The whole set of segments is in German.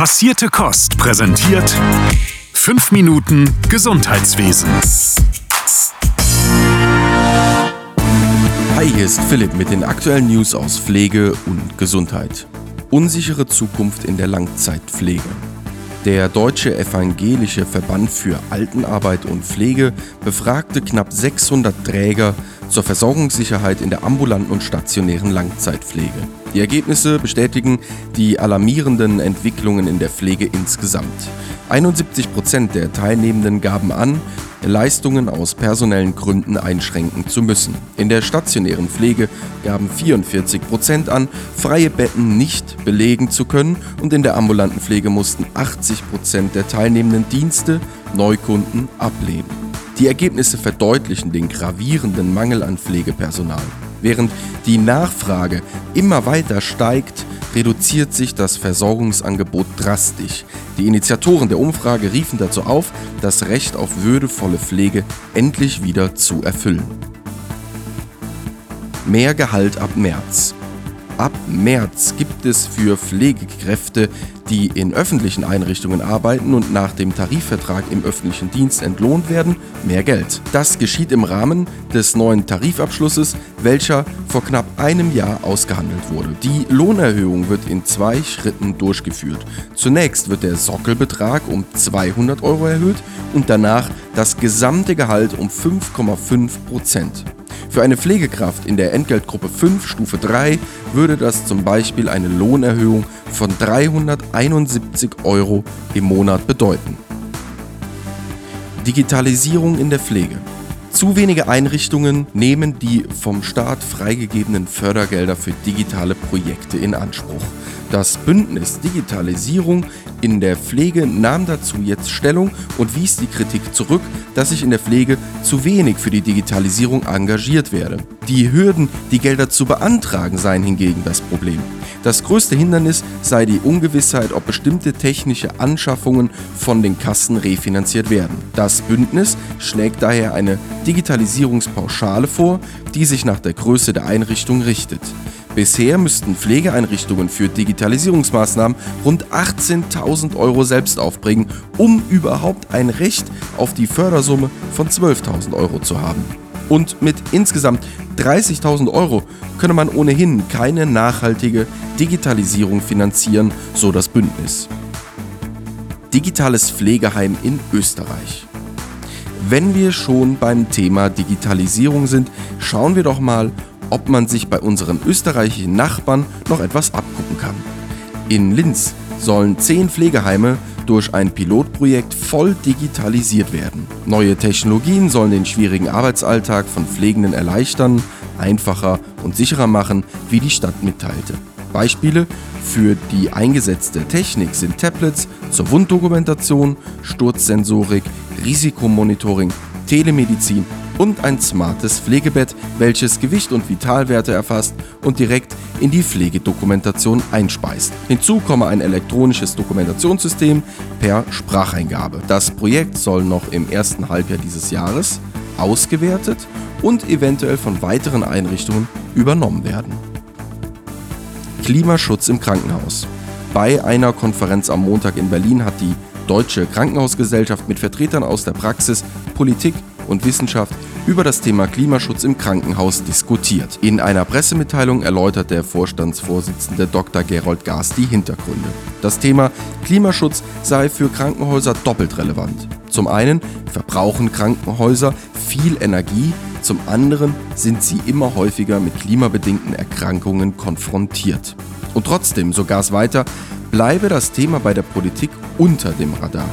Passierte Kost präsentiert 5 Minuten Gesundheitswesen. Hi, hier ist Philipp mit den aktuellen News aus Pflege und Gesundheit. Unsichere Zukunft in der Langzeitpflege. Der Deutsche Evangelische Verband für Altenarbeit und Pflege befragte knapp 600 Träger zur Versorgungssicherheit in der ambulanten und stationären Langzeitpflege. Die Ergebnisse bestätigen die alarmierenden Entwicklungen in der Pflege insgesamt. 71 Prozent der Teilnehmenden gaben an, Leistungen aus personellen Gründen einschränken zu müssen. In der stationären Pflege gaben 44 Prozent an, freie Betten nicht belegen zu können und in der ambulanten Pflege mussten 80 Prozent der teilnehmenden Dienste Neukunden ablehnen. Die Ergebnisse verdeutlichen den gravierenden Mangel an Pflegepersonal. Während die Nachfrage immer weiter steigt, reduziert sich das Versorgungsangebot drastisch. Die Initiatoren der Umfrage riefen dazu auf, das Recht auf würdevolle Pflege endlich wieder zu erfüllen. Mehr Gehalt ab März. Ab März gibt es für Pflegekräfte, die in öffentlichen Einrichtungen arbeiten und nach dem Tarifvertrag im öffentlichen Dienst entlohnt werden, mehr Geld. Das geschieht im Rahmen des neuen Tarifabschlusses, welcher vor knapp einem Jahr ausgehandelt wurde. Die Lohnerhöhung wird in zwei Schritten durchgeführt. Zunächst wird der Sockelbetrag um 200 Euro erhöht und danach das gesamte Gehalt um 5,5 Prozent. Für eine Pflegekraft in der Entgeltgruppe 5 Stufe 3 würde das zum Beispiel eine Lohnerhöhung von 371 Euro im Monat bedeuten. Digitalisierung in der Pflege. Zu wenige Einrichtungen nehmen die vom Staat freigegebenen Fördergelder für digitale Projekte in Anspruch. Das Bündnis Digitalisierung in der Pflege nahm dazu jetzt Stellung und wies die Kritik zurück, dass sich in der Pflege zu wenig für die Digitalisierung engagiert werde. Die Hürden, die Gelder zu beantragen, seien hingegen das Problem. Das größte Hindernis sei die Ungewissheit, ob bestimmte technische Anschaffungen von den Kassen refinanziert werden. Das Bündnis schlägt daher eine Digitalisierungspauschale vor, die sich nach der Größe der Einrichtung richtet. Bisher müssten Pflegeeinrichtungen für Digitalisierungsmaßnahmen rund 18.000 Euro selbst aufbringen, um überhaupt ein Recht auf die Fördersumme von 12.000 Euro zu haben. Und mit insgesamt 30.000 Euro könne man ohnehin keine nachhaltige Digitalisierung finanzieren, so das Bündnis. Digitales Pflegeheim in Österreich. Wenn wir schon beim Thema Digitalisierung sind, schauen wir doch mal, ob man sich bei unseren österreichischen Nachbarn noch etwas abgucken kann. In Linz sollen zehn Pflegeheime durch ein Pilotprojekt voll digitalisiert werden. Neue Technologien sollen den schwierigen Arbeitsalltag von Pflegenden erleichtern, einfacher und sicherer machen, wie die Stadt mitteilte. Beispiele für die eingesetzte Technik sind Tablets zur Wunddokumentation, Sturzsensorik, Risikomonitoring, Telemedizin und ein smartes Pflegebett, welches Gewicht und Vitalwerte erfasst und direkt in die Pflegedokumentation einspeist. Hinzu komme ein elektronisches Dokumentationssystem per Spracheingabe. Das Projekt soll noch im ersten Halbjahr dieses Jahres ausgewertet und eventuell von weiteren Einrichtungen übernommen werden. Klimaschutz im Krankenhaus. Bei einer Konferenz am Montag in Berlin hat die Deutsche Krankenhausgesellschaft mit Vertretern aus der Praxis, Politik und Wissenschaft über das Thema Klimaschutz im Krankenhaus diskutiert. In einer Pressemitteilung erläutert der Vorstandsvorsitzende Dr. Gerold Gaas die Hintergründe. Das Thema Klimaschutz sei für Krankenhäuser doppelt relevant. Zum einen verbrauchen Krankenhäuser viel Energie, zum anderen sind sie immer häufiger mit klimabedingten Erkrankungen konfrontiert. Und trotzdem, so Gaas weiter, bleibe das Thema bei der Politik unter dem Radar.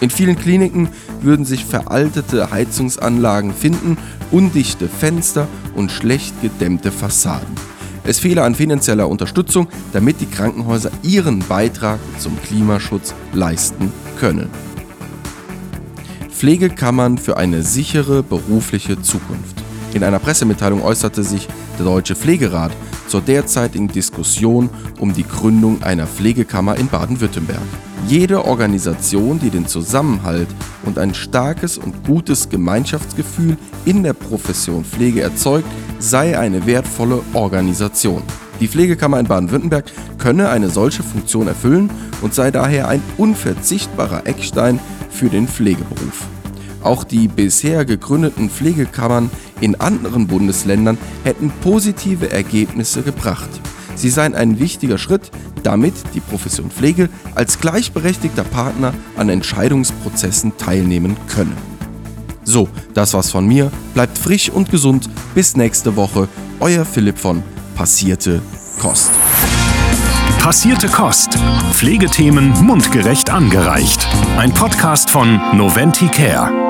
In vielen Kliniken würden sich veraltete Heizungsanlagen finden, undichte Fenster und schlecht gedämmte Fassaden. Es fehle an finanzieller Unterstützung, damit die Krankenhäuser ihren Beitrag zum Klimaschutz leisten können. Pflegekammern für eine sichere berufliche Zukunft. In einer Pressemitteilung äußerte sich der Deutsche Pflegerat zur derzeitigen Diskussion um die Gründung einer Pflegekammer in Baden-Württemberg. Jede Organisation, die den Zusammenhalt und ein starkes und gutes Gemeinschaftsgefühl in der Profession Pflege erzeugt, sei eine wertvolle Organisation. Die Pflegekammer in Baden-Württemberg könne eine solche Funktion erfüllen und sei daher ein unverzichtbarer Eckstein für den Pflegeberuf. Auch die bisher gegründeten Pflegekammern in anderen Bundesländern hätten positive Ergebnisse gebracht. Sie seien ein wichtiger Schritt, damit die Profession Pflege als gleichberechtigter Partner an Entscheidungsprozessen teilnehmen könne. So, das war's von mir. Bleibt frisch und gesund. Bis nächste Woche. Euer Philipp von Passierte Kost. Passierte Kost. Pflegethemen mundgerecht angereicht. Ein Podcast von Noventi Care.